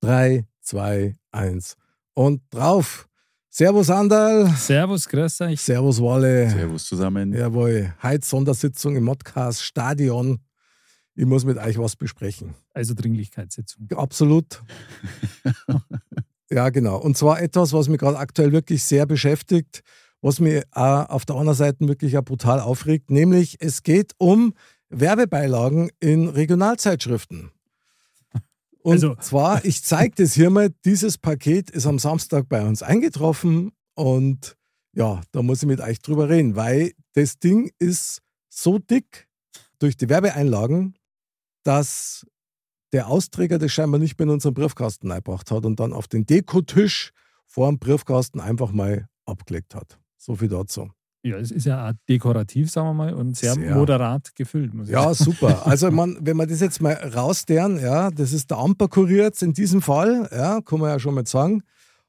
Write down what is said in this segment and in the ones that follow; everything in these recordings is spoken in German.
3, 2, 1 und drauf. Servus Andal. Servus, grüß euch. Servus Walle. Servus zusammen. Jawohl. Heute Sondersitzung im Modcast Stadion. Ich muss mit euch was besprechen. Also Dringlichkeitssitzung. Absolut. ja, genau. Und zwar etwas, was mich gerade aktuell wirklich sehr beschäftigt, was mich auf der anderen Seite wirklich auch brutal aufregt, nämlich es geht um Werbebeilagen in Regionalzeitschriften. Und Also- zwar, ich zeige das hier mal, dieses Paket ist am Samstag bei uns eingetroffen und ja, da muss ich mit euch drüber reden, weil das Ding ist so dick durch die Werbeeinlagen, dass der Austräger das scheinbar nicht mehr in unseren Briefkasten eingebracht hat und dann auf den Dekotisch vor dem Briefkasten einfach mal abgelegt hat. So viel dazu. Ja, es ist ja auch dekorativ, sagen wir mal, und sehr, Sehr. moderat gefüllt. Muss ich Ja, sagen. super. Also man, wenn man das jetzt mal rausdern, ja, das ist der Amperkurier jetzt in diesem Fall, ja, kann man ja schon mal sagen.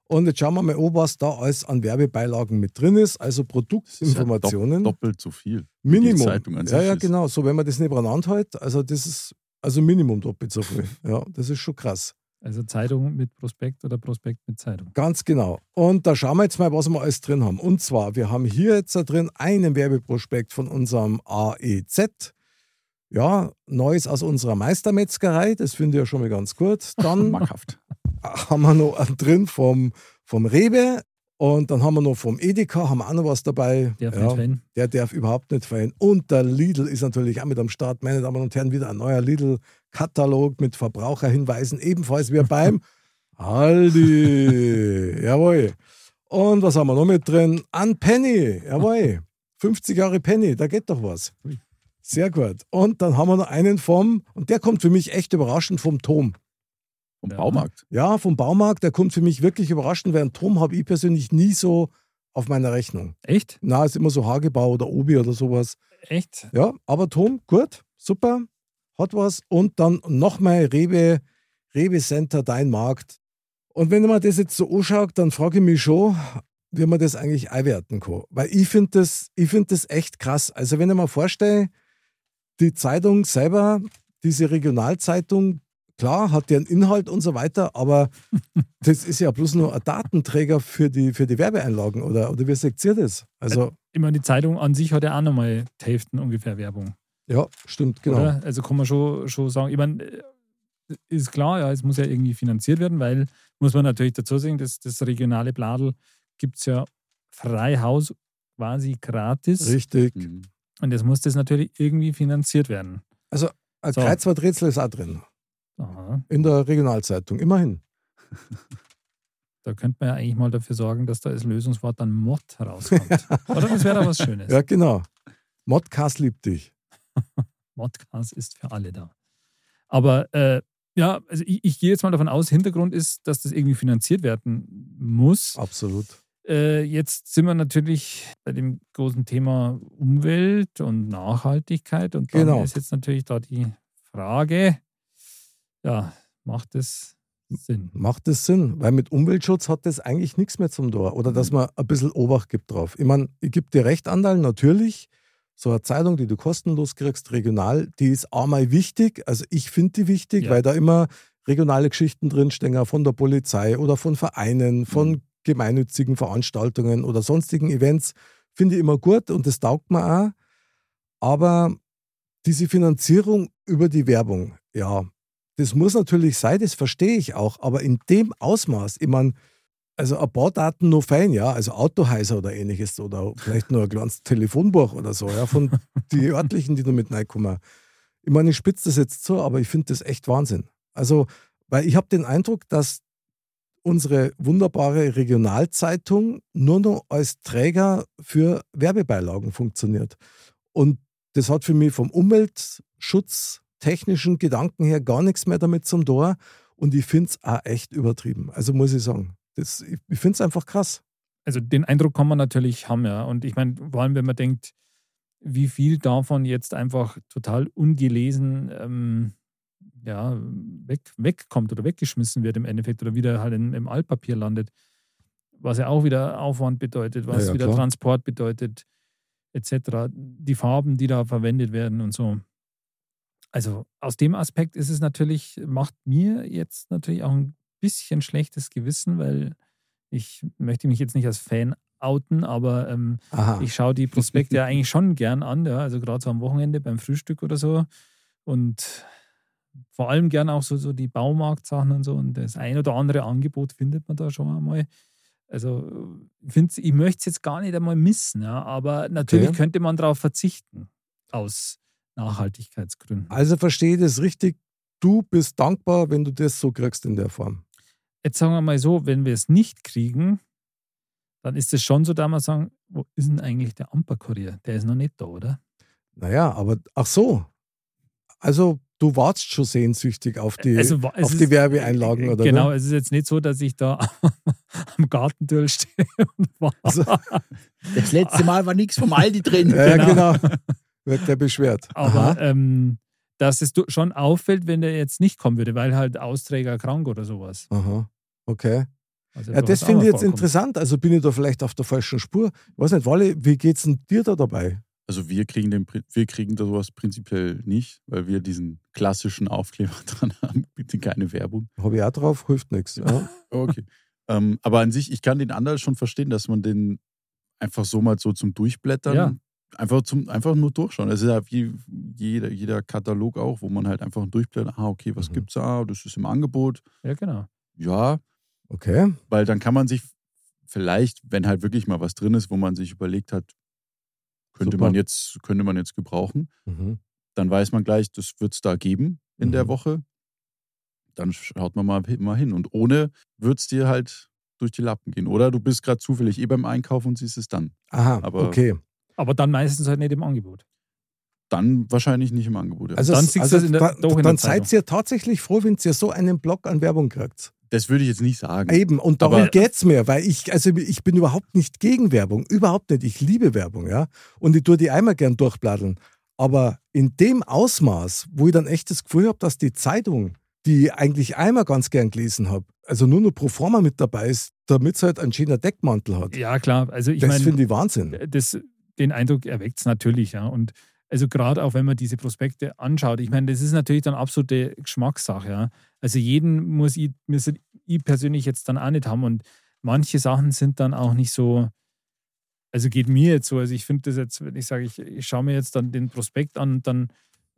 Und jetzt schauen wir mal an, was da alles an Werbebeilagen mit drin ist. Also ja Produktinformationen. dopp- doppelt so viel. Minimum. Die Zeitung an ja, sich ja, genau. So, wenn man das nebeneinander hält, also das ist also Minimum doppelt so viel. Ja, das ist schon krass. Also Zeitung mit Prospekt oder Prospekt mit Zeitung. Ganz genau. Und da schauen wir jetzt mal, was wir alles drin haben. Und zwar, wir haben hier jetzt da drin einen Werbeprospekt von unserem AEZ. Ja, Neues aus unserer Meistermetzgerei, das finde ich ja schon mal ganz gut. Dann haben wir noch einen drin vom, vom Rewe und dann haben wir noch vom Edeka, haben wir auch noch was dabei. Der ja, Fan. der darf überhaupt nicht fehlen. Und der Lidl ist natürlich auch mit am Start. Meine Damen und Herren, wieder ein neuer Lidl-Katalog mit Verbraucherhinweisen, ebenfalls wie beim Aldi. Jawohl. Und was haben wir noch mit drin? An Penny. Jawohl. 50 Jahre Penny, da geht doch was. Sehr gut. Und dann haben wir noch einen vom, und der kommt für mich echt überraschend vom Tom. Vom Ja. Baumarkt. Ja, vom Baumarkt, der kommt für mich wirklich überraschend, weil einen Tom habe ich persönlich nie so auf meiner Rechnung. Echt? Na, ist immer so Hagebau oder Obi oder sowas. Echt? Ja, aber Tom, gut, super, hat was. Und dann nochmal Rewe, Rewe Center, dein Markt. Und wenn man das jetzt so anschaut, dann frage ich mich schon, wie man das eigentlich einwerten kann. Weil ich finde das, ich find das echt krass. Also wenn ich mir vorstelle, die Zeitung selber, diese Regionalzeitung, klar, hat deren Inhalt und so weiter, aber das ist ja bloß nur ein Datenträger für die, für die Werbeeinlagen, oder, oder wie seht ihr das? Also, Ich meine, die Zeitung an sich hat ja auch nochmal die Hälften ungefähr Werbung. Ja, stimmt, genau. Oder? Also kann man schon, schon sagen, ich meine, äh, ist klar, ja, es muss ja irgendwie finanziert werden, weil, muss man natürlich dazu sagen, das, das regionale Bladel gibt es ja frei Haus quasi gratis. Richtig. Mhm. Und jetzt muss das natürlich irgendwie finanziert werden. Also ein So. Kreuzworträtsel ist auch drin. Aha. In der Regionalzeitung, immerhin. Da könnte man ja eigentlich mal dafür sorgen, dass da als Lösungswort dann Mod rauskommt. Oder das wäre da was Schönes. Ja, genau. Modcast liebt dich. Modcast ist für alle da. Aber äh, ja, also ich, ich gehe jetzt mal davon aus, Hintergrund ist, dass das irgendwie finanziert werden muss. Absolut. Äh, jetzt sind wir natürlich bei dem großen Thema Umwelt und Nachhaltigkeit. Und dann Genau. ist jetzt natürlich da die Frage, ja, macht es Sinn? Macht das Sinn? Weil mit Umweltschutz hat das eigentlich nichts mehr zum Tor. Oder dass man ein bisschen Obacht gibt drauf. Ich meine, ich gebe dir recht, Andal, natürlich. So eine Zeitung, die du kostenlos kriegst, regional, die ist einmal wichtig. Also ich finde die wichtig, Ja. weil da immer regionale Geschichten drinstecken, auch von der Polizei oder von Vereinen, von gemeinnützigen Veranstaltungen oder sonstigen Events. Finde ich immer gut und das taugt mir auch. Aber diese Finanzierung über die Werbung, ja, das muss natürlich sein, das verstehe ich auch, aber in dem Ausmaß, ich meine, also ein paar Daten nur fein, ja, also Autohäuser oder ähnliches oder vielleicht nur ein kleines Telefonbuch oder so, ja, von die örtlichen, die da mit reinkommen. Ich meine, ich spitze das jetzt zu, aber ich finde das echt Wahnsinn. Also, weil ich habe den Eindruck, dass unsere wunderbare Regionalzeitung nur noch als Träger für Werbebeilagen funktioniert. Und das hat für mich vom Umweltschutz technischen Gedanken her gar nichts mehr damit zum Tor. Und ich finde es auch echt übertrieben. Also muss ich sagen. Das, ich ich finde es einfach krass. Also den Eindruck kann man natürlich haben, ja. Und ich meine, vor allem, wenn man denkt, wie viel davon jetzt einfach total ungelesen ähm, ja, weg, wegkommt oder weggeschmissen wird im Endeffekt oder wieder halt in, im Altpapier landet, was ja auch wieder Aufwand bedeutet, was Ja, ja, wieder klar. Transport bedeutet, etc. Die Farben, die da verwendet werden und so. Also aus dem Aspekt ist es natürlich, macht mir jetzt natürlich auch ein bisschen schlechtes Gewissen, weil ich möchte mich jetzt nicht als Fan outen, aber ähm, ich schaue die Prospekte ja eigentlich schon gern an, ja, also gerade so am Wochenende beim Frühstück oder so. Und vor allem gern auch so, so die Baumarktsachen und so. Und das ein oder andere Angebot findet man da schon einmal. Also ich möchte es jetzt gar nicht einmal missen, ja, aber natürlich Okay. könnte man darauf verzichten aus Nachhaltigkeitsgründen. Also verstehe ich das richtig. Du bist dankbar, wenn du das so kriegst in der Form. Jetzt sagen wir mal so, wenn wir es nicht kriegen, dann ist es schon so, da wir sagen, wo ist denn eigentlich der Amperkurier? Der ist noch nicht da, oder? Naja, aber ach so. Also du wartest schon sehnsüchtig auf die, Also, auf ist- die Werbeeinlagen, oder? Genau, wie? es ist jetzt nicht so, dass ich da am Gartentür stehe und warte. Also, Das letzte Mal war nichts vom Aldi drin. ja, genau. genau. Wird der beschwert. Aber Aha. ähm, dass es schon auffällt, wenn der jetzt nicht kommen würde, weil halt Austräger krank oder sowas. Aha. Okay. Also Ja, das finde ich jetzt vorkommt. interessant. Also bin ich da vielleicht auf der falschen Spur. Ich weiß nicht, Walle, wie geht's denn dir da dabei? Also wir kriegen, den, wir kriegen da sowas prinzipiell nicht, weil wir diesen klassischen Aufkleber dran haben. Bitte keine Werbung. Habe ich auch drauf, hilft nichts. Ja. Okay. ähm, aber an sich, ich kann den anderen schon verstehen, dass man den einfach so mal so zum Durchblättern, Ja. Einfach, zum, einfach nur durchschauen. Es ist ja wie jeder, jeder Katalog auch, wo man halt einfach durchblättert, ah, okay, was Mhm. gibt's da? Das ist im Angebot. Ja, genau. Ja, Okay. weil dann kann man sich vielleicht, wenn halt wirklich mal was drin ist, wo man sich überlegt hat, könnte Super. man jetzt, könnte man jetzt gebrauchen, Mhm. dann weiß man gleich, das wird es da geben in der Mhm. Woche. Dann schaut man mal, mal hin. Und ohne wird es dir halt durch die Lappen gehen. Oder du bist gerade zufällig eh beim Einkauf und siehst es dann. Aha, Aber- okay. Aber dann meistens halt nicht im Angebot. Dann wahrscheinlich nicht im Angebot. ja. Also, Dann also es in der- da, in der dann seid ihr tatsächlich froh, wenn ihr so einen Block an Werbung kriegt. das würde ich jetzt nicht sagen. Eben, und darum Aber- geht's mir, weil ich, also ich bin überhaupt nicht gegen Werbung, überhaupt nicht. Ich liebe Werbung, ja. Und ich tue die einmal gern durchbladdeln. Aber in dem Ausmaß, wo ich dann echt das Gefühl habe, dass die Zeitung, die ich eigentlich einmal ganz gern gelesen habe, also nur noch pro forma mit dabei ist, damit es halt einen schönen Deckmantel hat. Ja, klar. Also ich das finde ich Wahnsinn. das, den Eindruck erweckt es natürlich, ja. Und also gerade auch wenn man diese Prospekte anschaut, ich meine, das ist natürlich dann absolute Geschmackssache, ja. Also jeden muss ich, muss ich persönlich jetzt dann auch nicht haben. Und manche Sachen sind dann auch nicht so, also geht mir jetzt so, also ich finde das jetzt, wenn ich sage, ich, ich schaue mir jetzt dann den Prospekt an und dann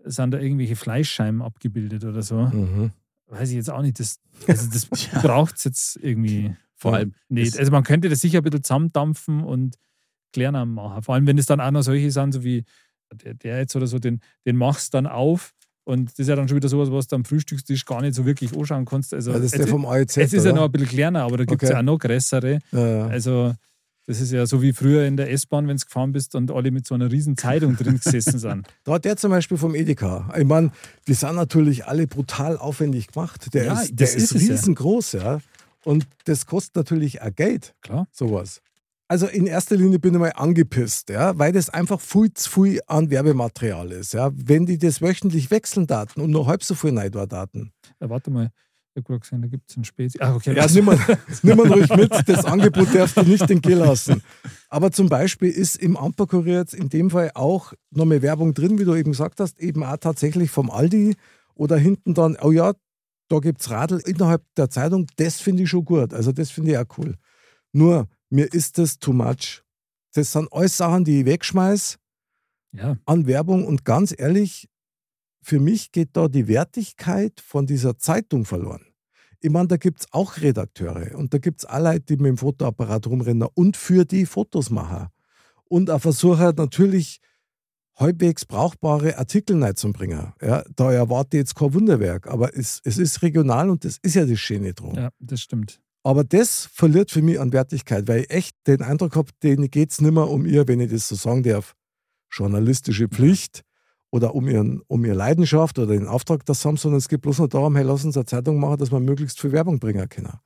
sind da irgendwelche Fleischscheiben abgebildet oder so. Mhm. Weiß ich jetzt auch nicht. Das, also das braucht es jetzt irgendwie Vor Ja. allem, nicht. Also man könnte das sicher ein bisschen zusammendampfen und kleiner machen. Vor allem, wenn es dann auch noch solche sind, so wie der, der jetzt oder so, den, den machst dann auf und das ist ja dann schon wieder sowas, was du am Frühstückstisch gar nicht so wirklich anschauen kannst. Also Ja, das ist es, der vom AEZ. es ist ja noch ein bisschen kleiner, aber da gibt es Okay. ja auch noch größere. Ja, ja. Also das ist ja so wie früher in der S-Bahn, wenn du gefahren bist und alle mit so einer riesen Zeitung drin gesessen sind. Da hat der zum Beispiel vom Edeka. Ich meine, die sind natürlich alle brutal aufwendig gemacht. Der Ja, ist, der ist, ist riesengroß, ja. Und das kostet natürlich auch Geld, Klar. sowas. Also in erster Linie bin ich mal angepisst, ja, weil das einfach viel zu viel an Werbematerial ist. Ja. Wenn die das wöchentlich wechseln Daten und nur halb so viel da Daten. Ja, warte mal. Ich habe gerade gesehen, da gibt es ein Spezi. Ach, okay. Ja, nimm mal, nimm mal ruhig mit, das Angebot darfst du nicht entgehen lassen. Aber zum Beispiel ist im Amperkurier jetzt in dem Fall auch noch mehr Werbung drin, wie du eben gesagt hast, eben auch tatsächlich vom Aldi oder hinten dann, oh ja, da gibt es Radl innerhalb der Zeitung, das finde ich schon gut. Also das finde ich auch cool. Nur, mir ist das too much. Das sind alles Sachen, die ich wegschmeiß ja, an Werbung und ganz ehrlich, für mich geht da die Wertigkeit von dieser Zeitung verloren. Ich meine, da gibt es auch Redakteure und da gibt es auch Leute, die mit dem Fotoapparat rumrennen und für die Fotos machen. Und auch versuchen natürlich halbwegs brauchbare Artikel reinzubringen. Ja, da erwarte ich jetzt kein Wunderwerk, aber es, es ist regional und das ist ja das Schöne drum. ja, das stimmt. Aber das verliert für mich an Wertigkeit, weil ich echt den Eindruck habe, denen geht es nicht mehr um ihr, wenn ich das so sagen darf, journalistische Pflicht oder um, ihren, um ihre Leidenschaft oder den Auftrag das haben, sondern es geht bloß noch darum, hey, lass uns eine Zeitung machen, dass wir möglichst viel Werbung bringen können.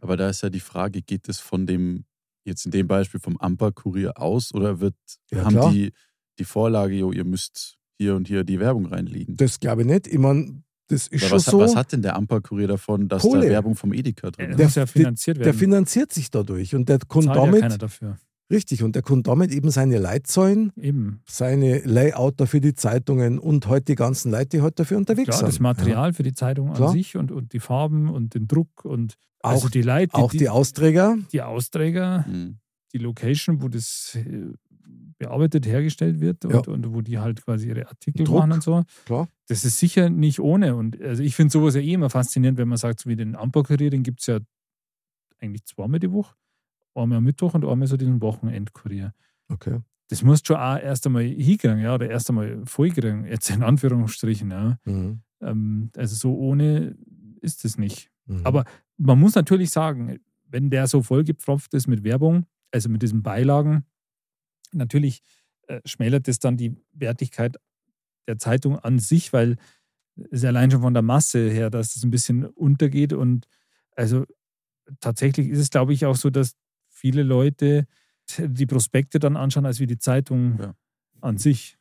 Aber da ist ja die Frage, geht es von dem, jetzt in dem Beispiel vom Amper-Kurier aus oder wird, Ja, haben klar. die die Vorlage, jo, ihr müsst hier und hier die Werbung reinlegen? Das glaube ich nicht. Ich meine, das ist schon was, so. was hat denn der Amper-Kurier davon, dass Kohle. da Werbung vom Edeka drin Der ist? Der- muss ja finanziert der werden. finanziert sich dadurch und der kann Zahlt ja damit, keiner dafür. richtig, und der kann damit eben seine Leitzahlen, Eben. seine Layouter für die Zeitungen und heute die ganzen Leute, die heute dafür unterwegs Klar, sind. das Material für die Zeitung Klar. an sich und, und die Farben und den Druck und Auch, also die Leute, auch die, die Austräger. die Austräger, Hm. die Location, wo das äh, bearbeitet, hergestellt wird und, Ja. und wo die halt quasi ihre Artikel Druck. machen und so. Klar. Das ist sicher nicht ohne. Und also ich finde sowas ja eh immer faszinierend, wenn man sagt, so wie den Amper-Kurier, den gibt es ja eigentlich zweimal die Woche. Einmal am Mittwoch und einmal so diesen Wochenendkurier. Okay. Das musst du schon auch erst einmal hinkriegen, ja, oder erst einmal vollkriegen, jetzt in Anführungsstrichen, ja. Mhm. Ähm, also so ohne ist es nicht. Mhm. Aber man muss natürlich sagen, wenn der so vollgepfropft ist mit Werbung, also mit diesen Beilagen, natürlich äh, schmälert es dann die Wertigkeit der Zeitung an sich, weil es allein schon von der Masse her, dass es ein bisschen untergeht. Und also tatsächlich ist es, glaube ich, auch so, dass viele Leute die Prospekte dann anschauen, als wie die Zeitung Ja. an sich.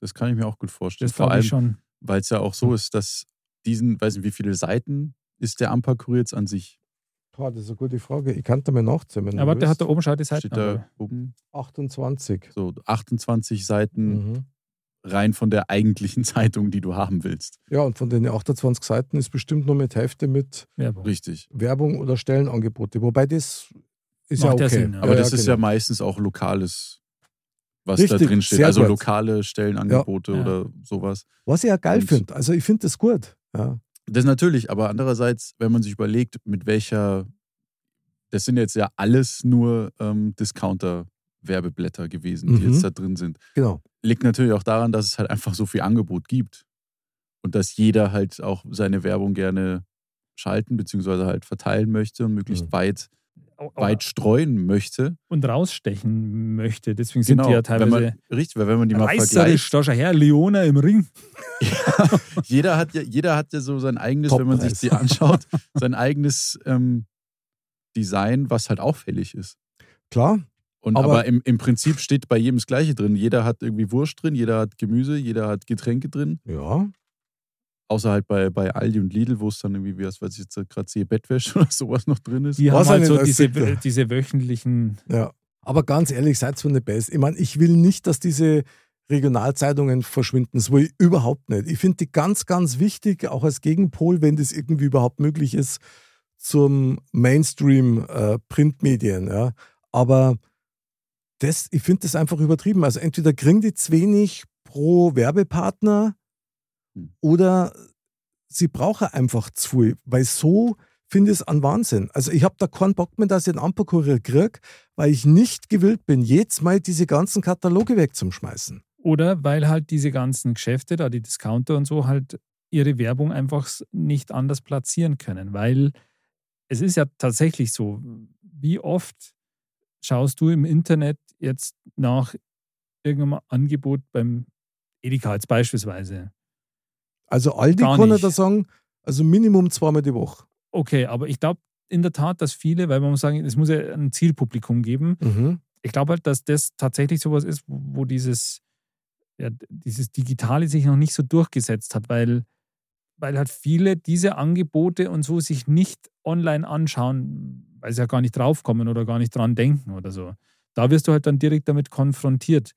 Das kann ich mir auch gut vorstellen. Das Vor allem, schon. weil es ja auch so ist, dass diesen, weiß nicht, wie viele Seiten ist der Amper-Kurier jetzt an sich? Boah, das ist eine gute Frage. Ich kann da mal nachzählen. der willst. hat da oben schau die Seiten. Steht da oben 28. so 28 Seiten Mhm. rein von der eigentlichen Zeitung, die du haben willst. Ja, und von den 28 Seiten ist bestimmt nur mit Hälfte mit Werbung. Richtig. Werbung oder Stellenangebote. Wobei das ist Macht ja ja okay. Sinn, ja. Aber das ist ja genau. meistens auch lokales, was Richtig, da drin steht. Also gut. lokale Stellenangebote Ja. oder sowas. Was ich ja geil finde. Also ich finde das gut. Ja. Das natürlich, aber andererseits, wenn man sich überlegt, mit welcher, das sind jetzt ja alles nur ähm, Discounter-Werbeblätter gewesen, die Mhm. jetzt da drin sind. Genau. Liegt natürlich auch daran, dass es halt einfach so viel Angebot gibt. Und dass jeder halt auch seine Werbung gerne schalten bzw. halt verteilen möchte und möglichst Mhm. weit, weit streuen möchte. und rausstechen möchte. Deswegen sind Genau, die ja wenn teilweise man, richtig, weil wenn man die mal vergleicht, Da her, Leona im Ring. jeder hat ja, jeder hat ja so sein eigenes, wenn man sich die anschaut, sein eigenes ähm, Design, was halt auffällig ist. Klar. Und Aber- aber, im, im Prinzip steht bei jedem das Gleiche drin. Jeder hat irgendwie Wurst drin, jeder hat Gemüse, jeder hat Getränke drin. Ja. Außer halt bei, bei Aldi und Lidl, wo es dann irgendwie, wie was weiß ich jetzt gerade sehe, Bettwäsche oder sowas noch drin ist. Die Was haben halt so diese, diese wöchentlichen. Ja. Aber ganz ehrlich, seid von der Best. Ich meine, ich will nicht, dass diese Regionalzeitungen verschwinden. Das will ich überhaupt nicht. Ich finde die ganz, ganz wichtig, auch als Gegenpol, wenn das irgendwie überhaupt möglich ist, zum Mainstream-Printmedien. ja. Aber das, ich finde das einfach übertrieben. Also entweder kriegen die zu wenig pro Werbepartner. Oder sie brauchen einfach zu viel, weil so finde ich es an Wahnsinn. Also ich habe da keinen Bock mehr, dass ich einen Amperkurier kriege, weil ich nicht gewillt bin, jetzt mal diese ganzen Kataloge wegzuschmeißen. Oder weil halt diese ganzen Geschäfte, da die Discounter und so, halt ihre Werbung einfach nicht anders platzieren können. Weil es ist ja tatsächlich so, wie oft schaust du im Internet jetzt nach irgendeinem Angebot beim Edeka jetzt beispielsweise? Also Aldi Gar kann ich da sagen, also Minimum zweimal die Woche. Okay, aber ich glaube in der Tat, dass viele, weil man muss sagen, es muss ja ein Zielpublikum geben, Mhm. ich glaube halt, dass das tatsächlich sowas ist, wo wo dieses, ja, dieses Digitale sich noch nicht so durchgesetzt hat, weil, weil halt viele diese Angebote und so sich nicht online anschauen, weil sie ja gar nicht draufkommen oder gar nicht dran denken oder so. Da wirst du halt dann direkt damit konfrontiert.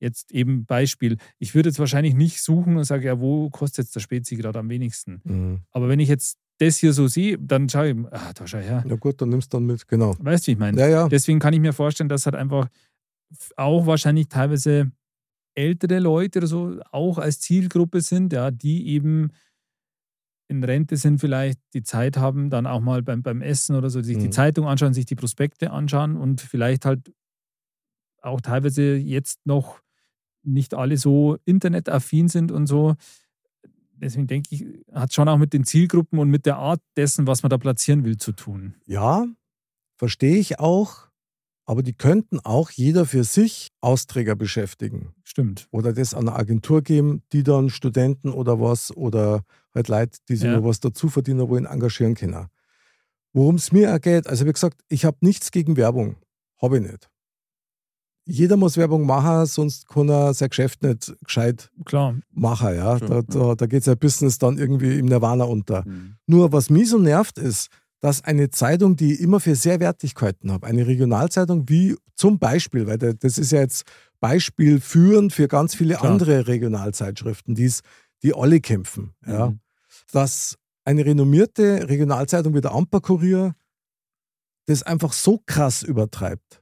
Jetzt eben Beispiel, ich würde jetzt wahrscheinlich nicht suchen und sage, ja, wo kostet jetzt der Spezi gerade am wenigsten? Mhm. Aber wenn ich jetzt das hier so sehe, dann schaue ich, ah, da schau her. Ja gut, dann nimmst du dann mit, genau. Weißt du, wie ich meine? Ja, ja. Deswegen kann ich mir vorstellen, dass halt einfach auch wahrscheinlich teilweise ältere Leute oder so auch als Zielgruppe sind, ja, die eben in Rente sind, vielleicht die Zeit haben, dann auch mal beim, beim Essen oder so, sich die Mhm. Zeitung anschauen, sich die Prospekte anschauen und vielleicht halt auch teilweise jetzt noch nicht alle so internetaffin sind und so. Deswegen denke ich, hat schon auch mit den Zielgruppen und mit der Art dessen, was man da platzieren will, zu tun. Ja, verstehe ich auch. aber die könnten auch jeder für sich Austräger beschäftigen. Stimmt. Oder das an eine Agentur geben, die dann Studenten oder was oder halt Leute, die sich Ja. noch was dazu verdienen wollen, engagieren können. Worum es mir auch geht, also wie gesagt, ich habe nichts gegen Werbung. Habe ich nicht. Jeder muss Werbung machen, sonst kann er sein Geschäft nicht gescheit Klar. machen. Ja? Schon, da ja. da, da geht sein Business dann irgendwie im Nirvana unter. Mhm. Nur was mich so nervt, ist, dass eine Zeitung, die ich immer für sehr wertig gehalten habe, eine Regionalzeitung wie zum Beispiel, weil da- das ist ja jetzt Beispiel führend für ganz viele Klar. andere Regionalzeitschriften, die's, die alle kämpfen. Ja? Mhm. Dass eine renommierte Regionalzeitung wie der Amper-Kurier das einfach so krass übertreibt.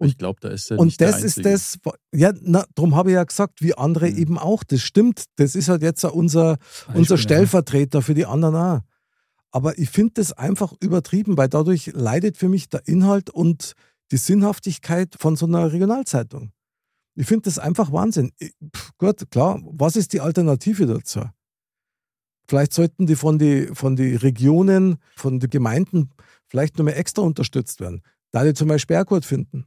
Ich glaube, da ist er Und das ist das, ja, na, darum habe ich ja gesagt, wie andere Mhm. eben auch. Das stimmt. Das ist halt jetzt unser, unser Beispiel, Stellvertreter für die anderen auch. Aber ich finde das einfach übertrieben, weil dadurch leidet für mich der Inhalt und die Sinnhaftigkeit von so einer Regionalzeitung. Ich finde das einfach Wahnsinn. Ich- pff, gut, klar, was ist die Alternative dazu? Vielleicht sollten die von den von die Regionen, von den Gemeinden vielleicht noch mehr extra unterstützt werden. Da die zum Beispiel auch gut finden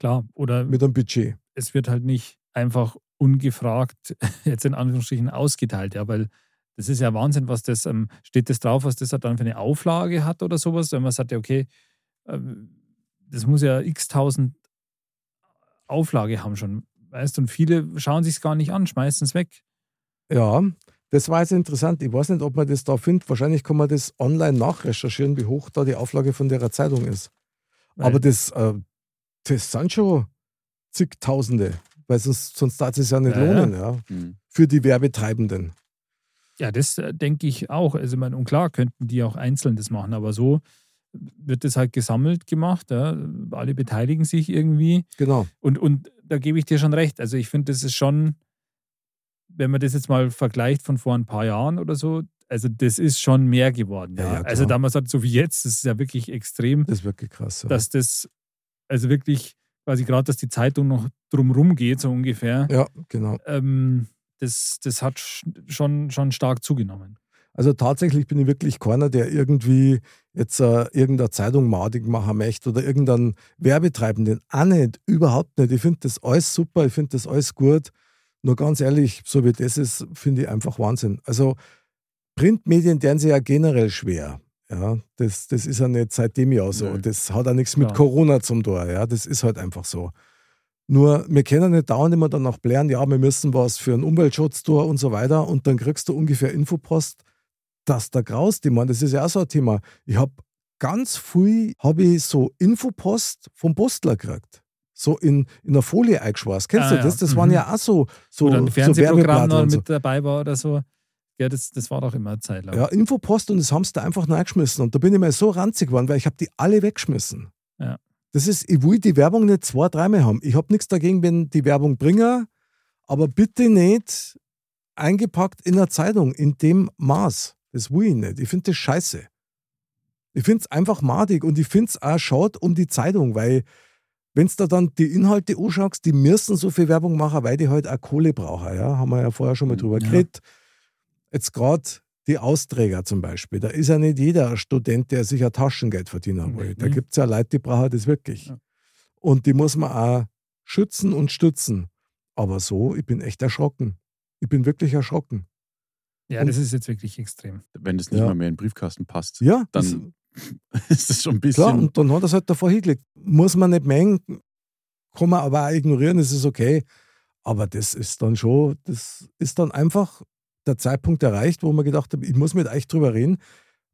Klar. Oder mit einem Budget. es wird halt nicht einfach ungefragt jetzt in Anführungsstrichen ausgeteilt, ja, weil das ist ja Wahnsinn, was das, ähm, steht das drauf, was das halt dann für eine Auflage hat oder sowas, wenn man sagt, ja, okay, ähm, das muss ja x tausend Auflage haben schon, weißt du, und viele schauen sich es gar nicht an, schmeißen es weg. Ja, das war jetzt interessant. Ich weiß nicht, ob man das da findet. Wahrscheinlich kann man das online nachrecherchieren, wie hoch da die Auflage von der Zeitung ist. Weil- Aber das, äh, das sind schon zigtausende, weil sonst, sonst darf es ja nicht Ja, lohnen, ja. Mhm. Für die Werbetreibenden. Ja, das äh, denke ich auch. Also, ich meine, und klar könnten die auch einzeln das machen, aber so wird das halt gesammelt gemacht. Ja. Alle beteiligen sich irgendwie. Genau. Und, und da gebe ich dir schon recht. Also, ich finde, das ist schon, wenn man das jetzt mal vergleicht von vor ein paar Jahren oder so, also, das ist schon mehr geworden. Ja, Ja. also, damals hat so wie jetzt, das ist ja wirklich extrem, Das ist wirklich krass. Ja. dass das, also wirklich quasi gerade, dass die Zeitung noch drumrum geht, so ungefähr. ja, genau. Ähm, das, das hat sch- schon, schon stark zugenommen. Also tatsächlich bin ich wirklich keiner, der irgendwie jetzt äh, irgendeine Zeitung madig machen möchte oder irgendeinen Werbetreibenden. Auch nicht, überhaupt nicht. Ich finde das alles super, ich finde das alles gut. Nur ganz ehrlich, so wie das ist, finde ich einfach Wahnsinn. Also Printmedien werden sie ja generell schwer. Ja, das, das ist ja nicht seitdem ja so. Nö. Das hat auch nichts mit Klar. Corona zum Tor. Ja, das ist halt einfach so. Nur, wir können nicht dauernd immer danach blären, ja, wir müssen was für einen Umweltschutz tun und so weiter. Und dann kriegst du ungefähr Infopost, dass da graust. Ich meine, das ist ja auch so ein Thema. Ich habe ganz früh habe ich so Infopost vom Postler gekriegt. So in, in einer Folie eingeschweißt. Kennst Ah, du ja. das? Das Mhm. waren ja auch so, so, Oder ein so noch und so. mit dabei war oder so. Ja, das, das war doch immer eine Zeit lang. Ja, Infopost und das haben sie da einfach reingeschmissen. Und da bin ich mal so ranzig geworden, weil ich habe die alle weggeschmissen. Ja. Das ist, ich will die Werbung nicht zwei, dreimal haben. Ich habe nichts dagegen, wenn die Werbung bringen, aber bitte nicht eingepackt in einer Zeitung in dem Maß. Das will ich nicht. Ich finde das scheiße. Ich finde es einfach madig und ich finde es auch schade um die Zeitung, weil wenn du da dann die Inhalte anschaust, die müssen so viel Werbung machen, weil die halt auch Kohle brauchen. Ja? Haben wir ja vorher schon mal drüber Ja. geredet. Jetzt gerade die Austräger zum Beispiel. Da ist ja nicht jeder ein Student, der sich ein Taschengeld verdienen will. Da gibt es ja Leute, die brauchen das wirklich. Ja. Und die muss man auch schützen und stützen. Aber so, ich bin echt erschrocken. Ich bin wirklich erschrocken. Ja, das ist jetzt wirklich extrem. Wenn das nicht Ja. mal mehr in den Briefkasten passt, Ja, das, dann ist das schon ein bisschen. klar. Und dann hat er es halt davor hingelegt. Muss man nicht mengen, kann man aber auch ignorieren, das ist okay. Aber das ist dann schon, das ist dann einfach der Zeitpunkt erreicht, wo man gedacht hat, ich muss mit euch drüber reden,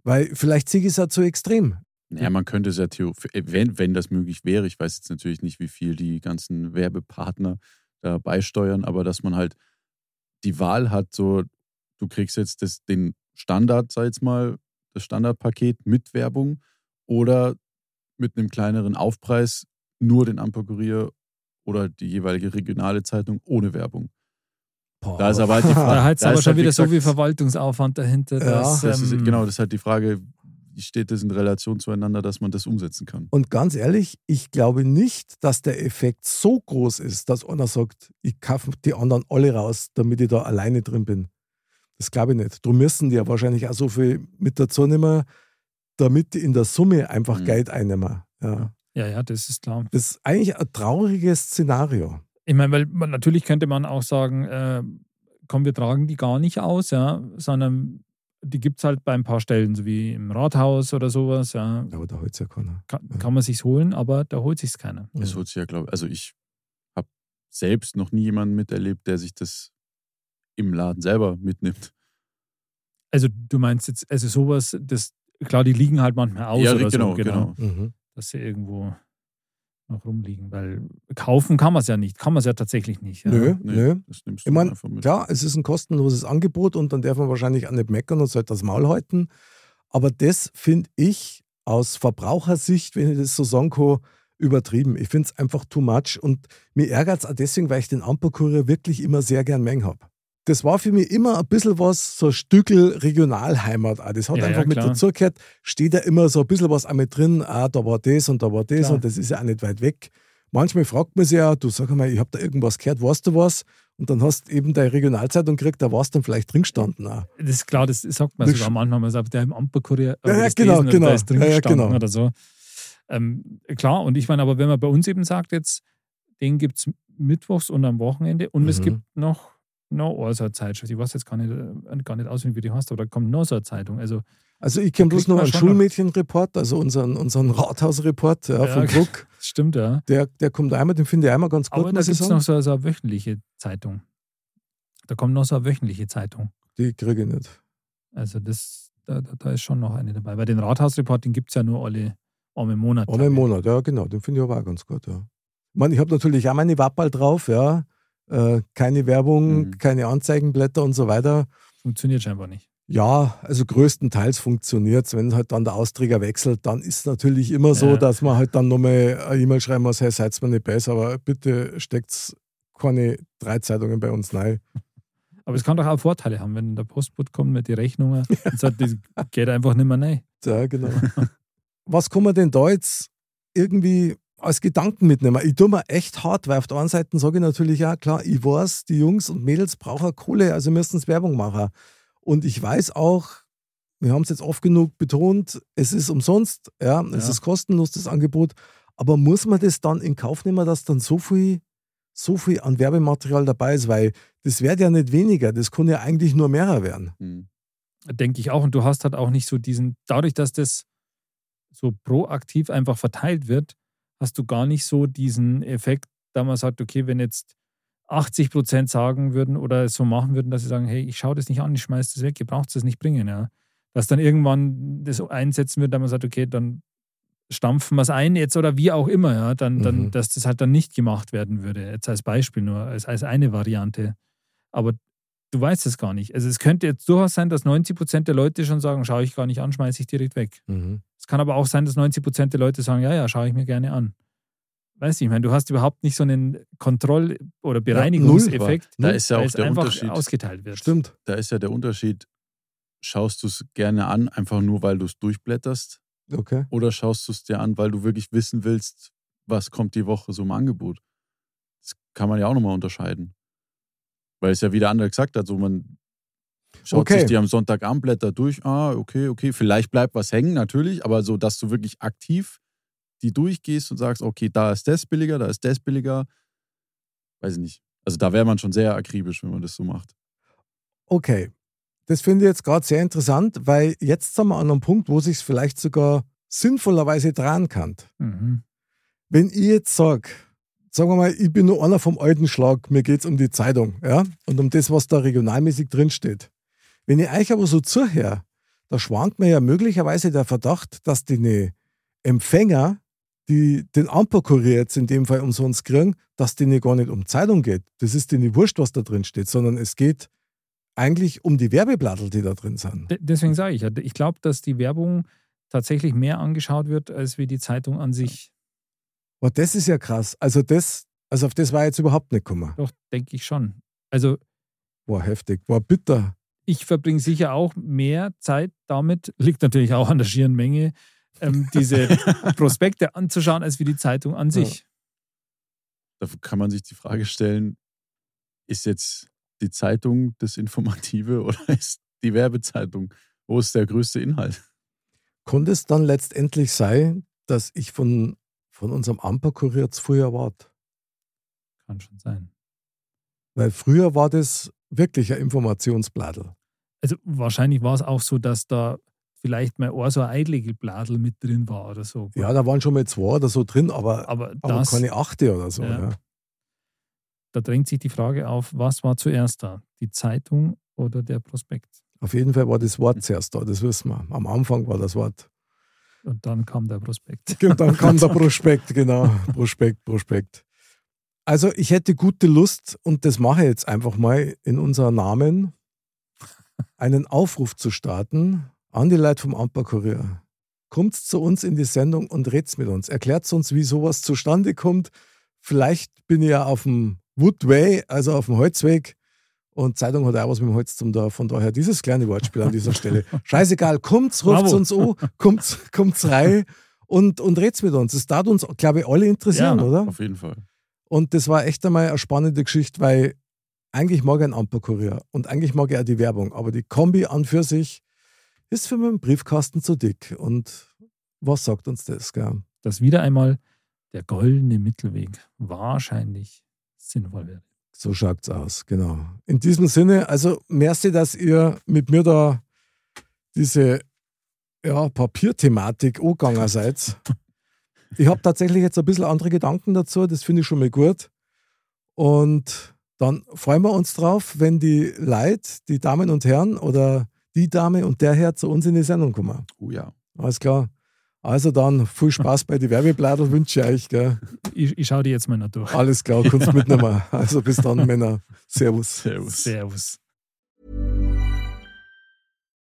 weil vielleicht ich es ja zu extrem. Ja, man könnte es ja theoretisch, wenn, wenn das möglich wäre, ich weiß jetzt natürlich nicht, wie viel die ganzen Werbepartner da beisteuern, aber dass man halt die Wahl hat, so, du kriegst jetzt das, den Standard, sag jetzt mal, das Standardpaket mit Werbung oder mit einem kleineren Aufpreis nur den Amperkurier oder die jeweilige regionale Zeitung ohne Werbung. Boah. Da ist aber halt die Frage- Da hat es da aber ist schon halt, wie wieder so gesagt, viel Verwaltungsaufwand dahinter. Ja, dass, Das ist, ähm, genau, das ist halt die Frage, wie steht das in Relation zueinander, dass man das umsetzen kann. Und ganz ehrlich, ich glaube nicht, dass der Effekt so groß ist, dass einer sagt, ich kaufe die anderen alle raus, damit ich da alleine drin bin. Das glaube ich nicht. Darum müssen die ja wahrscheinlich auch so viel mit dazu nehmen, damit die in der Summe einfach Mhm. Geld einnehmen. Ja. Ja, ja, das ist klar. Das ist eigentlich ein trauriges Szenario. Ich meine, weil man, natürlich könnte man auch sagen, äh, komm, wir tragen die gar nicht aus, ja, sondern die gibt es halt bei ein paar Stellen, so wie im Rathaus oder sowas, ja. Aber da holt es ja keiner. Kann, Ja. kann man sich's holen, aber da holt sich's keiner. Es holt sich ja, glaube also ich habe selbst noch nie jemanden miterlebt, der sich das im Laden selber mitnimmt. Also du meinst jetzt, also sowas, das, klar, die liegen halt manchmal aus ja, oder genau, so, genau. Mhm. dass sie irgendwo noch rumliegen, weil kaufen kann man es ja nicht, kann man es ja tatsächlich nicht. Ja. Nö, Nee, nö. Das nimmst Ich du mein, einfach mit. Klar, es ist ein kostenloses Angebot und dann darf man wahrscheinlich auch nicht meckern und sollte das Maul halten. Aber das finde ich aus Verbrauchersicht, wenn ich das so sagen kann, übertrieben. Ich finde es einfach too much und mir ärgert es auch deswegen, weil ich den Ampelkurier wirklich immer sehr gern mengen habe. Das war für mich immer ein bisschen was, so ein Stückel Regionalheimat. Auch. Das hat Ja, einfach ja, mit dazugehört, steht ja immer so ein bisschen was auch mit drin, ah, da war das und da war das Klar. und das ist ja auch nicht weit weg. Manchmal fragt man sich ja, du sag mal, ich habe da irgendwas gehört, weißt du was? Und dann hast du eben deine Regionalzeitung gekriegt, da war es dann vielleicht drin gestanden. Auch. Das ist klar, das sagt man Das sogar manchmal, man sagt, der im Ampelkurier Ja, ja, genau, genau. da ist drin gestanden genau. oder so. Ähm, klar, und ich meine, aber wenn man bei uns eben sagt jetzt, den gibt es mittwochs und am Wochenende und es Mhm. gibt noch, noch eine so eine Zeitschrift, ich weiß jetzt gar nicht, äh, gar nicht auswendig, wie die heißt, aber da kommt noch so eine Zeitung. Also Also ich kenne bloß noch einen Schulmädchenreport, also unseren, unseren Rathausreport ja, Ja, vom Druck. stimmt ja. Der, der kommt einmal, den finde ich einmal ganz gut, Aber da gibt es noch so, so eine wöchentliche Zeitung. Da kommt noch so eine wöchentliche Zeitung. Die kriege ich nicht. Also das, da, da, da ist schon noch eine dabei. Bei den Rathausreport, den gibt es ja nur alle einmal im Monat. Einmal im. Monat, ja genau, den finde ich aber auch ganz gut. Ja. Ich, meine, ich habe natürlich auch meine Wappal drauf, ja. Äh, keine Werbung, Mhm. keine Anzeigenblätter und so weiter. Funktioniert scheinbar nicht. Ja, also größtenteils funktioniert es. Wenn halt dann der Austräger wechselt, dann ist es natürlich immer so, Ja. dass man halt dann nochmal eine E-Mail schreiben muss, hey, seid mir nicht besser, aber bitte steckt keine drei Zeitungen bei uns rein. Aber es kann doch auch Vorteile haben, wenn der Postbote kommt mit den Rechnungen und sagt, das geht einfach nicht mehr rein. Ja, genau. Was kann man denn da jetzt irgendwie als Gedanken mitnehmen? Ich tue mir echt hart, weil auf der einen Seite sage ich natürlich auch, klar, ich weiß, die Jungs und Mädels brauchen Kohle, also müssen es Werbung machen. Und ich weiß auch, wir haben es jetzt oft genug betont, es ist umsonst, ja, es Ja. ist kostenlos, das Angebot. Aber muss man das dann in Kauf nehmen, dass dann so viel, so viel an Werbematerial dabei ist? Weil das wird ja nicht weniger, das kann ja eigentlich nur mehrer werden. Hm. Denke ich auch. Und du hast halt auch nicht so diesen, dadurch, dass das so proaktiv einfach verteilt wird, hast du gar nicht so diesen Effekt, da man sagt, okay, wenn jetzt 80 Prozent sagen würden oder es so machen würden, dass sie sagen, hey, ich schaue das nicht an, ich schmeiß das weg, ihr braucht das nicht bringen, ja. Dass dann irgendwann das einsetzen wird, da man sagt, okay, dann stampfen wir es ein jetzt oder wie auch immer, ja, dann, dann, Mhm. dass das halt dann nicht gemacht werden würde. Jetzt als Beispiel nur, als, als eine Variante. Aber du weißt es gar nicht. Also es könnte jetzt durchaus sein, dass 90 Prozent der Leute schon sagen, schaue ich gar nicht an, schmeiße ich direkt weg. Es kann aber auch sein, dass 90 Prozent der Leute sagen, ja, ja, schaue ich mir gerne an. Weißt du, ich meine, du hast überhaupt nicht so einen Kontroll- oder Bereinigungseffekt, Da ist ja auch es der Unterschied. ausgeteilt wird. Stimmt. Da ist ja der Unterschied, schaust du es gerne an, einfach nur weil du es durchblätterst, Okay. oder schaust du es dir an, weil du wirklich wissen willst, was kommt die Woche so im Angebot. Das kann man ja auch nochmal unterscheiden. Weil es ja wie der andere gesagt hat, so man schaut Okay. sich die am Sonntagabend Blätter durch, ah, okay, okay, vielleicht bleibt was hängen, natürlich, aber so, dass du wirklich aktiv die durchgehst und sagst, okay, da ist das billiger, da ist das billiger, weiß ich nicht. Also da wäre man schon sehr akribisch, wenn man das so macht. Okay, das finde ich jetzt gerade sehr interessant, weil jetzt sind wir an einem Punkt, wo sich vielleicht sogar sinnvollerweise dran kann. Mhm. Wenn ich jetzt sage, sagen wir mal, ich bin nur einer vom alten Schlag, mir geht es um die Zeitung ja, und um das, was da regionalmäßig drinsteht. Wenn ich euch aber so zuhöre, da schwankt mir ja möglicherweise der Verdacht, dass die Empfänger, die den Ampelkurier jetzt in dem Fall umsonst kriegen, dass denen gar nicht um Zeitung geht. Das ist denen wurscht, was da drin steht, sondern es geht eigentlich um die Werbeblattel, die da drin sind. De- Deswegen sage ich ja, ich glaube, dass die Werbung tatsächlich mehr angeschaut wird, als wie die Zeitung an sich. Aber das ist ja krass. Also das, also auf das war ich jetzt überhaupt nicht gekommen. Doch, denke ich schon. Also War heftig, war bitter. Ich verbringe sicher auch mehr Zeit damit, liegt natürlich auch an der schieren Menge, ähm, diese Prospekte anzuschauen, als wie die Zeitung an sich. Da kann man sich die Frage stellen, ist jetzt die Zeitung das Informative oder ist die Werbezeitung? Wo ist der größte Inhalt? Konnte es dann letztendlich sein, dass ich von von unserem Amperkurier zu früher wart. Kann schon sein. Weil früher war das wirklich ein Informationsbladel. Also wahrscheinlich war es auch so, dass da vielleicht mal auch so ein Eidlegelbladel mit drin war oder so. Ja, da waren schon mal zwei oder so drin, aber, aber, aber das, keine achte oder so. Ja. Ja. da drängt sich die Frage auf, was war zuerst da? Die Zeitung oder der Prospekt? Auf jeden Fall war das Wort zuerst da, das wissen wir. Am Anfang war das Wort. Und dann kam der Prospekt. Und dann kam der Prospekt, genau. Prospekt, Prospekt. Also ich hätte gute Lust, und das mache ich jetzt einfach mal in unserem Namen, einen Aufruf zu starten an die Leute vom Amperkurier. Kommt zu uns in die Sendung und redet mit uns. Erklärt uns, wie sowas zustande kommt. Vielleicht bin ich ja auf dem Woodway, also auf dem Holzweg. Und Zeitung hat auch was mit dem Holz zum da. Von daher dieses kleine Wortspiel an dieser Stelle. Scheißegal, kommt's, ruft's Bravo. uns an, kommt's, kommt's rein und, und red's mit uns. Das darf uns, glaube ich, alle interessieren, Ja, oder? Auf jeden Fall. Und das war echt einmal eine spannende Geschichte, weil eigentlich mag ich einen Amperkurier und eigentlich mag ich auch die Werbung, aber die Kombi an für sich ist für meinen Briefkasten zu dick. Und was sagt uns das? Gell? Dass wieder einmal der goldene Mittelweg wahrscheinlich sinnvoll wäre. So schaut's aus, genau. In diesem Sinne, also merci, dass ihr mit mir da diese ja, Papierthematik angegangen seid. Ich habe tatsächlich jetzt ein bisschen andere Gedanken dazu, das finde ich schon mal gut. Und dann freuen wir uns drauf, wenn die Leute, die Damen und Herren oder die Dame und der Herr zu uns in die Sendung kommen. Oh ja. Alles klar. Also dann viel Spaß bei die Werbebladel wünsche ich euch. Gell? Ich, ich schaue die jetzt mal noch durch. Alles klar, kannst mitnehmen. Also bis dann, Männer. Servus. Servus. Servus.